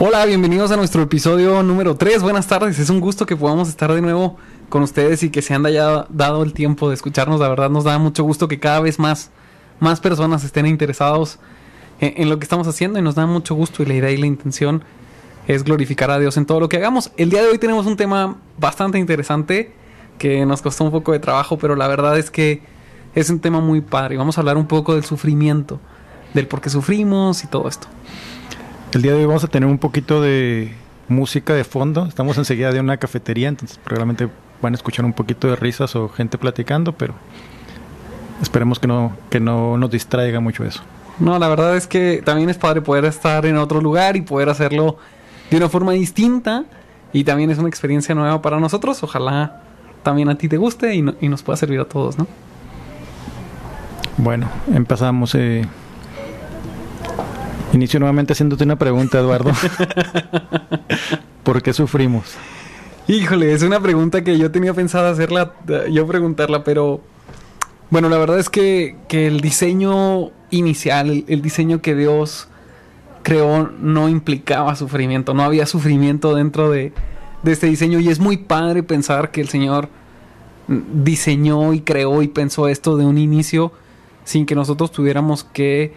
Hola, bienvenidos a nuestro episodio número 3. Buenas tardes, es un gusto que podamos estar de nuevo con ustedes y que se han dado el tiempo de escucharnos. La verdad nos da mucho gusto que cada vez más, más personas estén interesados en, en lo que estamos haciendo y nos da mucho gusto y la idea y la intención es glorificar a Dios en todo lo que hagamos. El día de hoy tenemos un tema bastante interesante que nos costó un poco de trabajo, pero la verdad es que es un tema muy padre. Vamos a hablar un poco del sufrimiento, del por qué sufrimos y todo esto. El día de hoy vamos a tener un poquito de música de fondo. Estamos enseguida de una cafetería, entonces probablemente van a escuchar un poquito de risas o gente platicando, pero esperemos que no, que no nos distraiga mucho eso. No, la verdad es que también es padre poder estar en otro lugar y poder hacerlo de una forma distinta y también es una experiencia nueva para nosotros. Ojalá también a ti te guste y, no, y nos pueda servir a todos, ¿no? Bueno, empezamos. Eh, Inicio nuevamente haciéndote una pregunta, Eduardo. ¿Por qué sufrimos? Híjole, es una pregunta que yo tenía pensada hacerla, yo preguntarla, pero bueno, la verdad es que, que el diseño inicial, el, el, diseño que Dios creó no implicaba sufrimiento, no había sufrimiento dentro de, de este diseño y es muy padre pensar que el Señor diseñó y creó y pensó esto de un inicio sin que nosotros tuviéramos que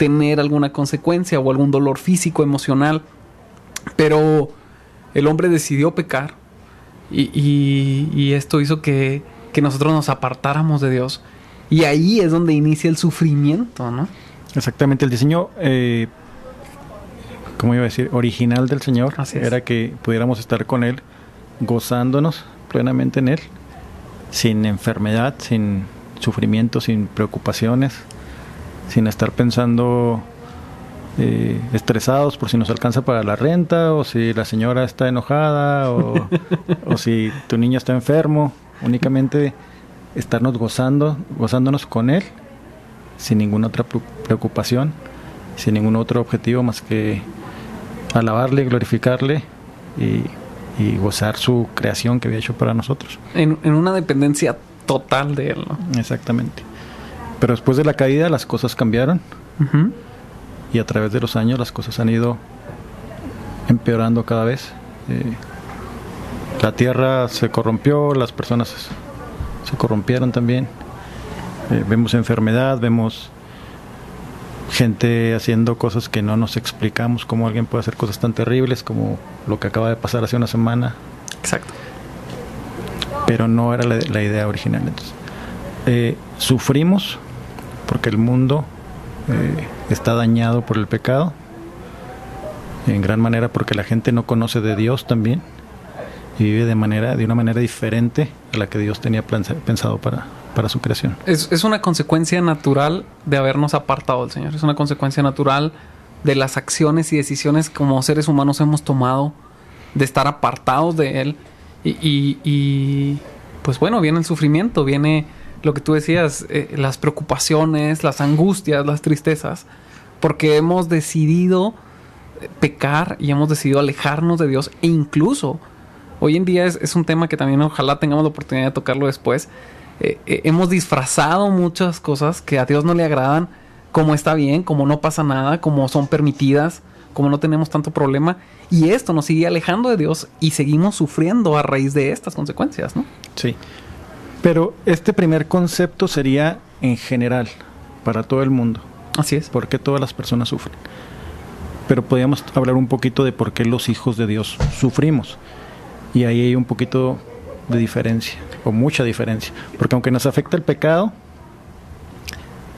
tener alguna consecuencia o algún dolor físico, emocional. Pero el hombre decidió pecar y, y, y esto hizo que, que, nosotros nos apartáramos de Dios. Y ahí es donde inicia el sufrimiento, ¿no? Exactamente, el diseño, eh, ¿cómo iba a decir? Original del Señor era que pudiéramos estar con Él, gozándonos plenamente en Él, sin enfermedad, sin sufrimiento, sin preocupaciones, sin estar pensando eh, estresados por si nos alcanza para la renta o si la señora está enojada o, o, si tu niño está enfermo. Únicamente estarnos gozando, gozándonos con él sin ninguna otra preocupación, sin ningún otro objetivo más que alabarle, glorificarle y, y gozar su creación que había hecho para nosotros. En, en una dependencia total de él. ¿no? Exactamente. Pero después de la caída las cosas cambiaron uh -huh. y a través de los años las cosas han ido empeorando cada vez. Eh, la tierra se corrompió, las personas se corrompieron también. Eh, vemos enfermedad, vemos gente haciendo cosas que no nos explicamos, cómo alguien puede hacer cosas tan terribles como lo que acaba de pasar hace una semana. Exacto. Pero no era la, la idea original. Entonces, eh, sufrimos porque el mundo eh, está dañado por el pecado, en gran manera porque la gente no conoce de Dios también y vive de manera de una manera diferente a la que Dios tenía pensado para, para su creación. Es, es una consecuencia natural de habernos apartado del Señor, es una consecuencia natural de las acciones y decisiones como seres humanos hemos tomado de estar apartados de Él y, y, y pues bueno, viene el sufrimiento, viene lo que tú decías, eh, las preocupaciones, las angustias, las tristezas, porque hemos decidido pecar y hemos decidido alejarnos de Dios e incluso hoy en día es, un tema que también ojalá tengamos la oportunidad de tocarlo después. Eh, eh, hemos disfrazado muchas cosas que a Dios no le agradan, como está bien, como no pasa nada, como son permitidas, como no tenemos tanto problema. Y esto nos sigue alejando de Dios y seguimos sufriendo a raíz de estas consecuencias, ¿no? Sí. Pero este primer concepto sería en general, para todo el mundo. Así es. ¿Por qué todas las personas sufren? Pero podríamos hablar un poquito de por qué los hijos de Dios sufrimos. Y ahí hay un poquito de diferencia, o mucha diferencia. Porque aunque nos afecta el pecado,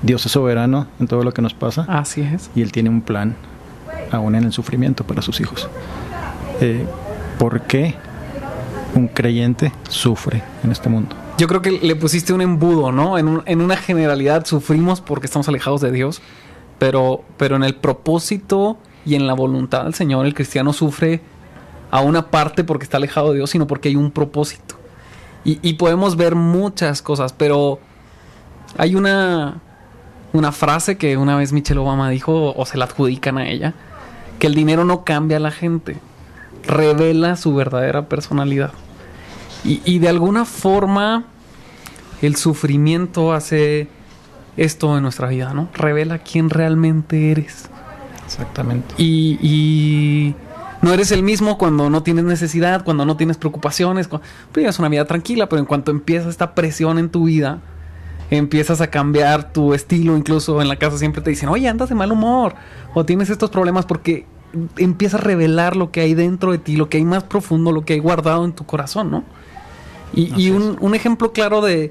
Dios es soberano en todo lo que nos pasa. Así es. Y Él tiene un plan, aún en el sufrimiento, para sus hijos. Eh, ¿Por qué un creyente sufre en este mundo? Yo creo que le pusiste un embudo, ¿no? En, un, en, una generalidad sufrimos porque estamos alejados de Dios, pero, pero en el propósito y en la voluntad del Señor el cristiano sufre a una parte porque está alejado de Dios, sino porque hay un propósito. Y, y podemos ver muchas cosas, pero hay una, frase que una vez Michelle Obama dijo, o se la adjudican a ella, que el dinero no cambia a la gente, revela su verdadera personalidad. Y, y, de alguna forma el sufrimiento hace esto en nuestra vida, ¿no? Revela quién realmente eres. Exactamente. Y, y No eres el mismo cuando no tienes necesidad, cuando no tienes preocupaciones. Cuando... Pues una vida tranquila, pero en cuanto empieza esta presión en tu vida, empiezas a cambiar tu estilo. Incluso en la casa siempre te dicen, oye, andas de mal humor. O tienes estos problemas porque empieza a revelar lo que hay dentro de ti, lo que hay más profundo, lo que hay guardado en tu corazón, ¿no? Y, un, ejemplo claro de,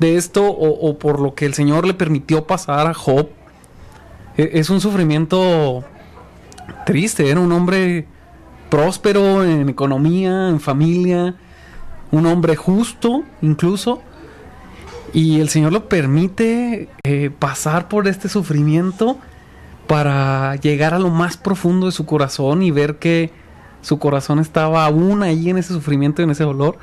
esto, o, por lo que el Señor le permitió pasar a Job, e, es un sufrimiento triste. Era un hombre próspero en economía, en familia, un hombre justo incluso. Y el Señor lo permite eh, pasar por este sufrimiento para llegar a lo más profundo de su corazón y ver que su corazón estaba aún ahí en ese sufrimiento en ese dolor,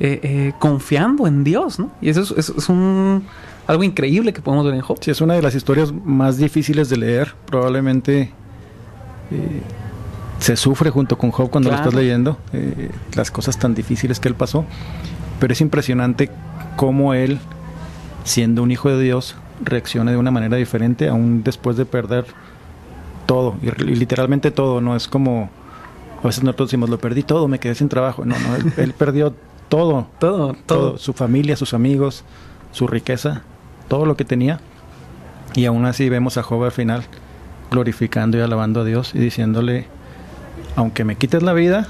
eh, eh, confiando en Dios, ¿no? Y eso es, un, algo increíble que podemos ver en Job. Sí, es una de las historias más difíciles de leer. Probablemente eh, se sufre junto con Job cuando lo estás leyendo, las cosas tan difíciles que él pasó. Pero es impresionante cómo él, siendo un hijo de Dios, reacciona de una manera diferente aún después de perder todo, y, literalmente todo, no es como a veces nosotros decimos, lo perdí todo, me quedé sin trabajo. No, no, él, perdió todo, todo, todo, su familia, sus amigos, su riqueza, todo lo que tenía. Y aún así vemos a Job al final glorificando y alabando a Dios y diciéndole, aunque me quites la vida,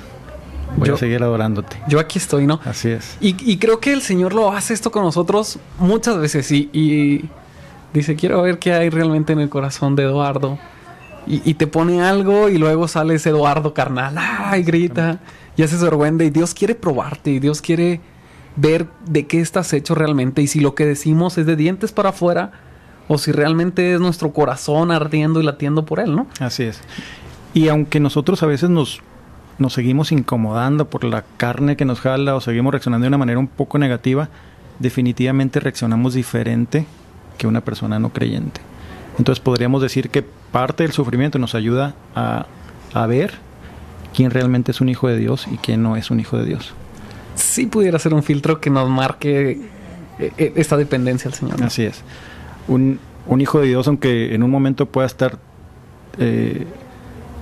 voy a seguir adorándote. Yo aquí estoy, ¿no? Así es. Y, creo que el Señor lo hace esto con nosotros muchas veces y Dice, quiero ver qué hay realmente en el corazón de Eduardo. Y, te pone algo y luego sale ese Eduardo carnal, ¡ay! grita y hace sorprende. Y Dios quiere probarte y Dios quiere ver de qué estás hecho realmente y si lo que decimos es de dientes para afuera o si realmente es nuestro corazón ardiendo y latiendo por Él, ¿no? Así es. Y aunque nosotros a veces nos, nos seguimos incomodando por la carne que nos jala o seguimos reaccionando de una manera un poco negativa, definitivamente reaccionamos diferente que una persona no creyente. Entonces podríamos decir que parte del sufrimiento nos ayuda a, ver quién realmente es un hijo de Dios y quién no es un hijo de Dios. Sí pudiera ser un filtro que nos marque eh, eh, esta dependencia al Señor. Así es. Un, hijo de Dios, aunque en un momento pueda estar, eh,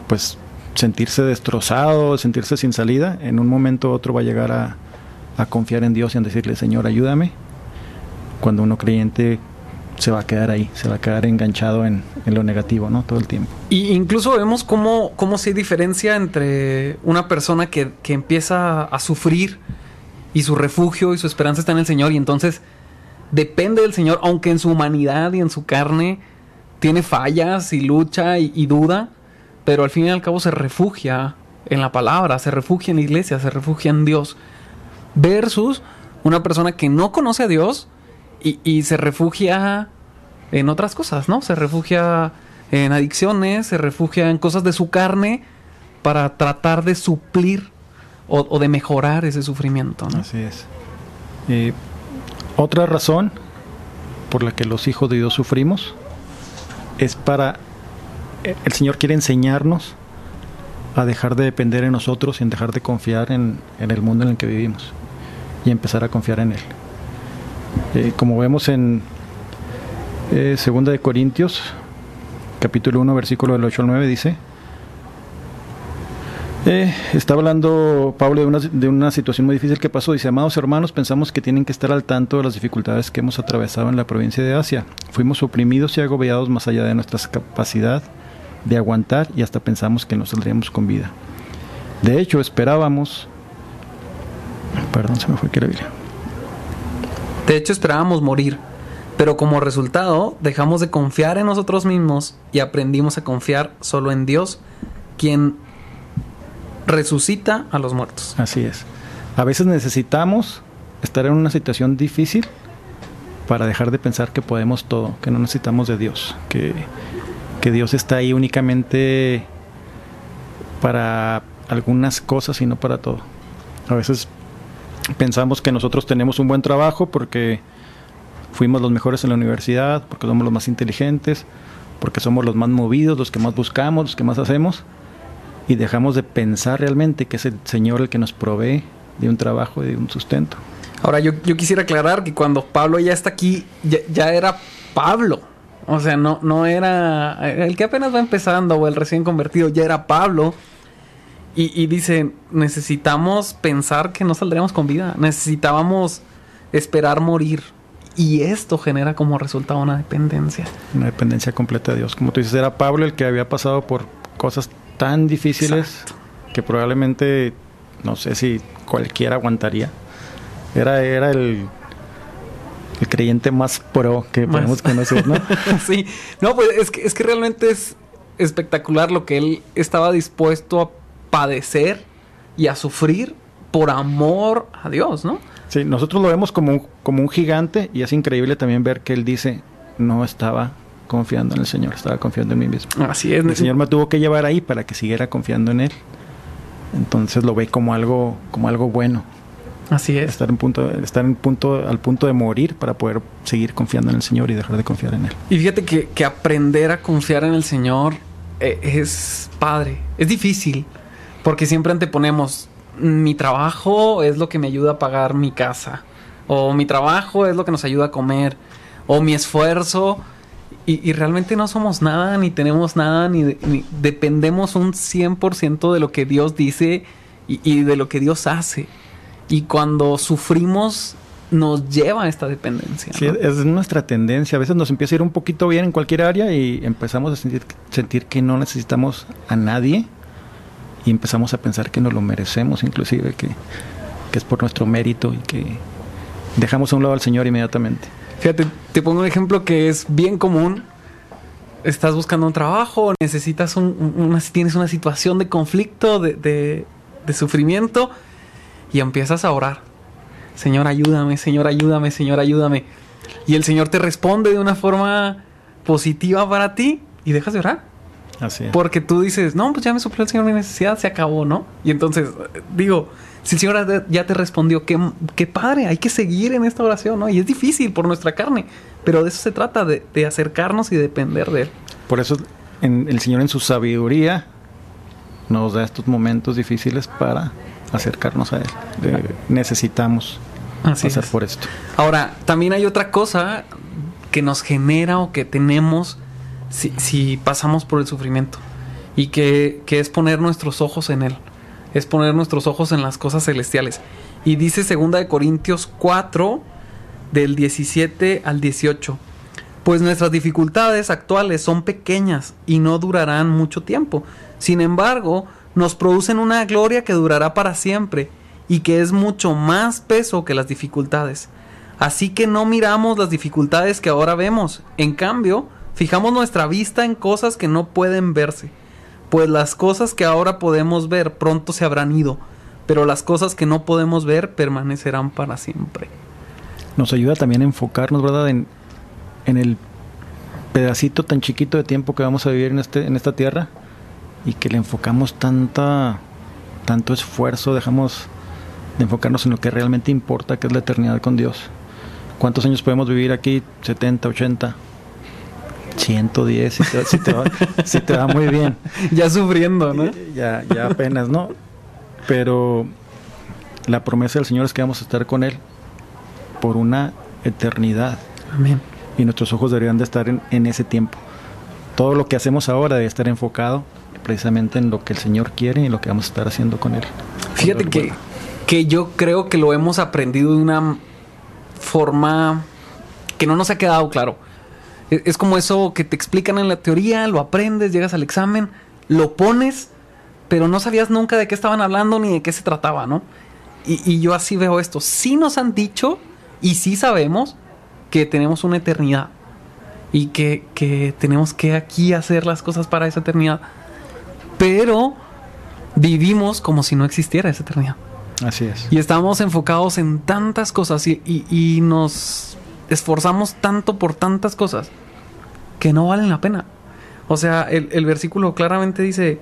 pues, sentirse destrozado, sentirse sin salida, en un momento u otro va a llegar a, a confiar en Dios y a decirle, Señor, ayúdame. Cuando uno creyente se va a quedar ahí, se va a quedar enganchado en, lo negativo, ¿no? Todo el tiempo. Y incluso vemos cómo, cómo se diferencia entre una persona que, que empieza a sufrir y su refugio y su esperanza está en el Señor y entonces depende del Señor, aunque en su humanidad y en su carne tiene fallas y lucha y, y duda, pero al fin y al cabo se refugia en la palabra, se refugia en la iglesia, se refugia en Dios, versus una persona que no conoce a Dios, y, se refugia en otras cosas, ¿no? Se refugia en adicciones, se refugia en cosas de su carne para tratar de suplir o, de mejorar ese sufrimiento. ¿no? Así es. otra razón por la que los hijos de Dios sufrimos es para... Eh, el Señor quiere enseñarnos a dejar de depender en nosotros y en dejar de confiar en el mundo en el que vivimos y empezar a confiar en Él. Eh, como vemos en eh, Segunda de Corintios, capítulo 1, versículo del 8 al 9, dice, eh, está hablando Pablo de una, de una, situación muy difícil que pasó. Dice, amados hermanos, pensamos que tienen que estar al tanto de las dificultades que hemos atravesado en la provincia de Asia. Fuimos oprimidos y agobiados más allá de nuestra capacidad de aguantar y hasta pensamos que no saldríamos con vida. De hecho, esperábamos... Perdón, se me fue que la Biblia. De hecho, esperábamos morir, pero como resultado dejamos de confiar en nosotros mismos y aprendimos a confiar solo en Dios, quien resucita a los muertos. Así es. A veces necesitamos estar en una situación difícil para dejar de pensar que podemos todo, que no necesitamos de Dios, que, Dios está ahí únicamente para algunas cosas y no para todo. A veces pensamos que nosotros tenemos un buen trabajo porque fuimos los mejores en la universidad, porque somos los más inteligentes, porque somos los más movidos, los que más buscamos, los que más hacemos, y dejamos de pensar realmente que es el Señor el que nos provee de un trabajo y de un sustento. Ahora, yo, yo quisiera aclarar que cuando Pablo ya está aquí, ya, era Pablo. O sea, no, no era el que apenas va empezando o el recién convertido, ya era Pablo. Y, dice, necesitamos pensar que no saldremos con vida. Necesitábamos esperar morir. Y esto genera como resultado una dependencia. Una dependencia completa de Dios. Como tú dices, era Pablo el que había pasado por cosas tan difíciles que probablemente, no sé si cualquiera aguantaría. Era, era el, el creyente más pro que podemos conocer, ¿no? sí, no, pues es que, es que realmente es espectacular lo que él estaba dispuesto a padecer y a sufrir por amor a Dios, ¿no? Sí, nosotros lo vemos como un, como un gigante y es increíble también ver que él dice, no estaba confiando en el Señor, estaba confiando en mí mismo. Así es. El Señor me tuvo que llevar ahí para que siguiera confiando en Él. Entonces lo ve como algo, como algo bueno. Así es. Estar en punto, estar en punto, al punto de morir para poder seguir confiando en el Señor y dejar de confiar en Él. Y fíjate que, que aprender a confiar en el Señor eh, es padre. Es difícil. Porque siempre anteponemos, mi trabajo es lo que me ayuda a pagar mi casa. O mi trabajo es lo que nos ayuda a comer. O mi esfuerzo. Y, realmente no somos nada, ni tenemos nada, ni, dependemos un 100% de lo que Dios dice y, de lo que Dios hace. Y cuando sufrimos, nos lleva a esta dependencia. Sí, es nuestra tendencia. A veces nos empieza a ir un poquito bien en cualquier área y empezamos a sentir, sentir que no necesitamos a nadie y empezamos a pensar que nos lo merecemos, inclusive, que, es por nuestro mérito y que dejamos a un lado al Señor inmediatamente. Fíjate, te pongo un ejemplo que es bien común. Estás buscando un trabajo, necesitas un, una, tienes una situación de conflicto, de, de sufrimiento, y empiezas a orar. Señor, ayúdame, Señor, ayúdame, Señor, ayúdame. Y el Señor te responde de una forma positiva para ti y dejas de orar. Porque tú dices, no, pues ya me suplió el Señor mi necesidad, se acabó, ¿no? Y entonces, digo, si el Señor ya te respondió, qué, qué padre, hay que seguir en esta oración, ¿no? Y es difícil por nuestra carne, pero de eso se trata, de, acercarnos y depender de Él. Por eso el Señor en su sabiduría nos da estos momentos difíciles para acercarnos a Él. necesitamos pasar por esto. Ahora, también hay otra cosa que nos genera o que tenemos si, pasamos por el sufrimiento. Y que, es poner nuestros ojos en Él. Es poner nuestros ojos en las cosas celestiales. Y dice 2 de Corintios 4, del 17 al 18. Pues nuestras dificultades actuales son pequeñas y no durarán mucho tiempo. Sin embargo, nos producen una gloria que durará para siempre y que es mucho más peso que las dificultades. Así que no miramos las dificultades que ahora vemos. En cambio, Fijamos nuestra vista en cosas que no pueden verse, pues las cosas que ahora podemos ver pronto se habrán ido, pero las cosas que no podemos ver permanecerán para siempre. Nos ayuda también a enfocarnos, ¿verdad?, en, en el pedacito tan chiquito de tiempo que vamos a vivir en, este, en esta tierra y que le enfocamos tanta, tanto esfuerzo, dejamos de enfocarnos en lo que realmente importa, que es la eternidad con Dios. ¿Cuántos años podemos vivir aquí? 70, 80, 110, si te, si te, va, si te va muy bien. Ya sufriendo, ¿no? Ya, ya apenas, ¿no? Pero la promesa del Señor es que vamos a estar con Él por una eternidad. Amén. Y nuestros ojos deberían de estar en, en ese tiempo. Todo lo que hacemos ahora debe estar enfocado precisamente en lo que el Señor quiere y lo que vamos a estar haciendo con Él. Fíjate que, que yo creo que lo hemos aprendido de una forma que no nos ha quedado claro. Es como eso que te explican en la teoría, lo aprendes, llegas al examen, lo pones, pero no sabías nunca de qué estaban hablando ni de qué se trataba, ¿no? Y, yo así veo esto. Sí nos han dicho y sí sabemos que tenemos una eternidad y que, que tenemos que aquí hacer las cosas para esa eternidad. Pero vivimos como si no existiera esa eternidad. Así es. Y estamos enfocados en tantas cosas y, y, nos esforzamos tanto por tantas cosas que no valen la pena. O sea, el, versículo claramente dice,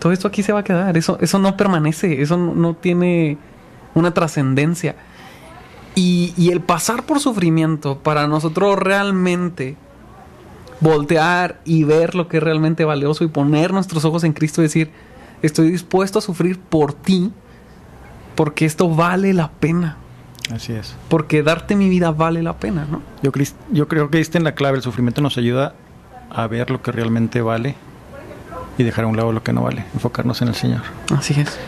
todo esto aquí se va a quedar, eso, eso no permanece, eso no, tiene una trascendencia. Y, y, el pasar por sufrimiento para nosotros realmente voltear y ver lo que es realmente valioso y poner nuestros ojos en Cristo y decir, estoy dispuesto a sufrir por ti porque esto vale la pena. Así es. Porque darte mi vida vale la pena, ¿no? Yo, yo creo que diste en la clave. El sufrimiento nos ayuda a ver lo que realmente vale y dejar a un lado lo que no vale, enfocarnos en el Señor. Así es.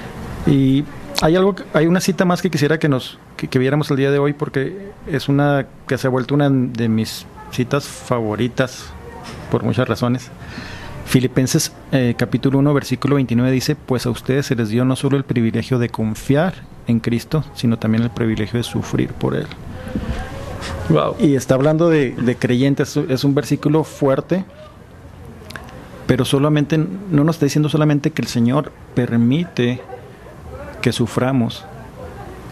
Y hay algo, hay una cita más que quisiera que nos que, viéramos el día de hoy porque es una que se ha vuelto una de mis citas favoritas por muchas razones. Filipenses eh, capítulo 1 versículo 29 dice, pues a ustedes se les dio no solo el privilegio de confiar en Cristo, sino también el privilegio de sufrir por Él. Wow. Y está hablando de, de creyentes, es un versículo fuerte, pero solamente, no nos está diciendo solamente que el Señor permite que suframos,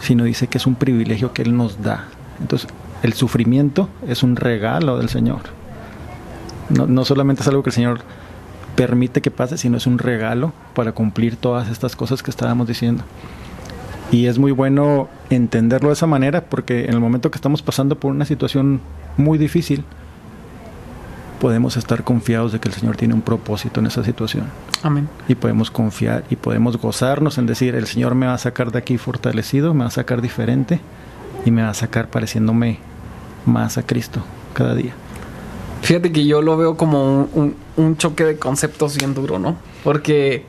sino dice que es un privilegio que Él nos da. Entonces, el sufrimiento es un regalo del Señor. No, no solamente es algo que el Señor permite que pase, sino es un regalo para cumplir todas estas cosas que estábamos diciendo. Y es muy bueno entenderlo de esa manera porque en el momento que estamos pasando por una situación muy difícil, podemos estar confiados de que el Señor tiene un propósito en esa situación. Amén. Y podemos confiar y podemos gozarnos en decir, el Señor me va a sacar de aquí fortalecido, me va a sacar diferente y me va a sacar pareciéndome más a Cristo cada día. Fíjate que yo lo veo como un, choque de conceptos bien duro, ¿no? Porque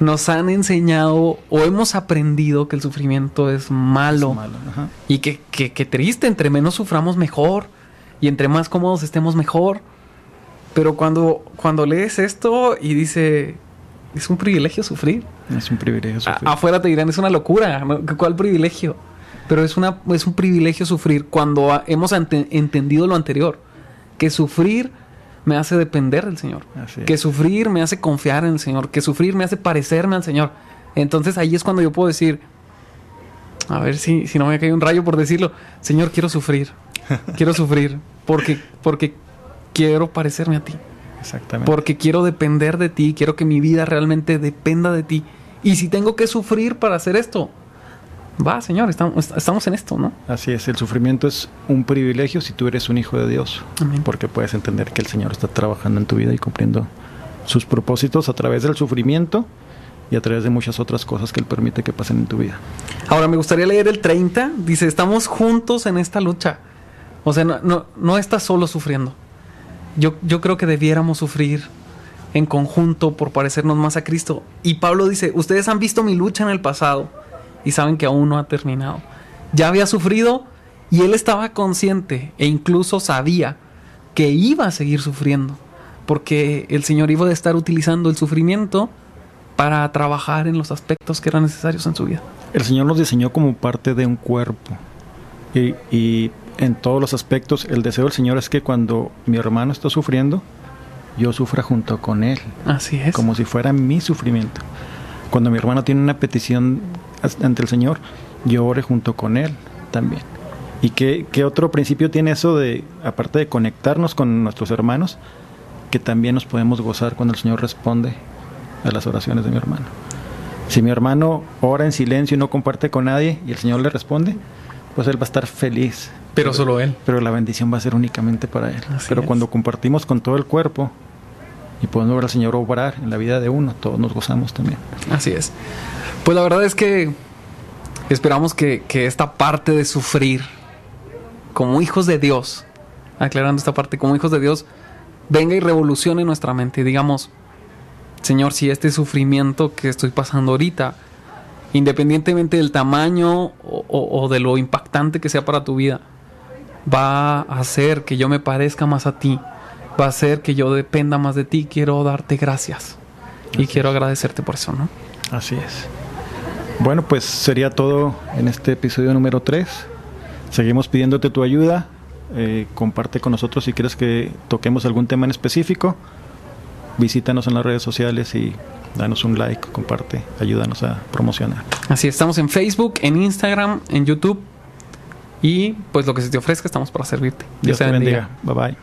nos han enseñado o hemos aprendido que el sufrimiento es malo. Y que, que, triste, entre menos suframos mejor. Y entre más cómodos estemos mejor. Pero cuando, cuando lees esto y dice, es un privilegio sufrir. Es un privilegio sufrir. afuera te dirán, es una locura. ¿Cuál privilegio? Pero es, una, es un privilegio sufrir cuando hemos entendido lo anterior. Que sufrir me hace depender del Señor. Que sufrir me hace confiar en el Señor. Que sufrir me hace parecerme al Señor. Entonces ahí es cuando yo puedo decir, a ver si, si no me cae un rayo por decirlo, Señor, quiero sufrir. quiero sufrir. Porque, porque quiero parecerme a ti. Exactamente. Porque quiero depender de ti. Quiero que mi vida realmente dependa de ti. Y si tengo que sufrir para hacer esto, va, Señor, estamos, en esto, ¿no? Así es, el sufrimiento es un privilegio si tú eres un hijo de Dios, porque puedes entender que el Señor está trabajando en tu vida y cumpliendo sus propósitos a través del sufrimiento y a través de muchas otras cosas que Él permite que pasen en tu vida. Ahora, me gustaría leer el 30, dice, estamos juntos en esta lucha. O sea, no, no, estás solo sufriendo. Yo, yo creo que debiéramos sufrir en conjunto por parecernos más a Cristo. Y Pablo dice, ustedes han visto mi lucha en el pasado y saben que aún no ha terminado. Ya había sufrido y él estaba consciente e incluso sabía que iba a seguir sufriendo, porque el Señor iba a estar utilizando el sufrimiento para trabajar en los aspectos que eran necesarios en su vida. El Señor nos diseñó como parte de un cuerpo y, y en todos los aspectos el deseo del Señor es que cuando mi hermano está sufriendo, yo sufra junto con él. Así es. Como si fuera mi sufrimiento. Cuando mi hermano tiene una petición ante el Señor, yo ore junto con Él también. ¿Y qué, qué, otro principio tiene eso de, aparte de conectarnos con nuestros hermanos, que también nos podemos gozar cuando el Señor responde a las oraciones de mi hermano? Si mi hermano ora en silencio y no comparte con nadie y el Señor le responde, pues él va a estar feliz. Pero, solo él. Pero la bendición va a ser únicamente para él. pero cuando compartimos con todo el cuerpo y podemos ver al Señor obrar en la vida de uno, todos nos gozamos también. Así es. Pues la verdad es que esperamos que, esta parte de sufrir como hijos de Dios, aclarando esta parte, como hijos de Dios, venga y revolucione nuestra mente y digamos, Señor, si este sufrimiento que estoy pasando ahorita, independientemente del tamaño o, o, de lo impactante que sea para tu vida, va a hacer que yo me parezca más a ti, va a hacer que yo dependa más de ti, quiero darte gracias y quiero agradecerte por eso, ¿no? Así es. Bueno, pues sería todo en este episodio número 3. Seguimos pidiéndote tu ayuda. Eh, comparte con nosotros si quieres que toquemos algún tema en específico. Visítanos en las redes sociales y danos un like, comparte, ayúdanos a promocionar. Así estamos en Facebook, en Instagram, en YouTube y pues lo que se te ofrezca estamos para servirte. Dios, te bendiga. Bye bye.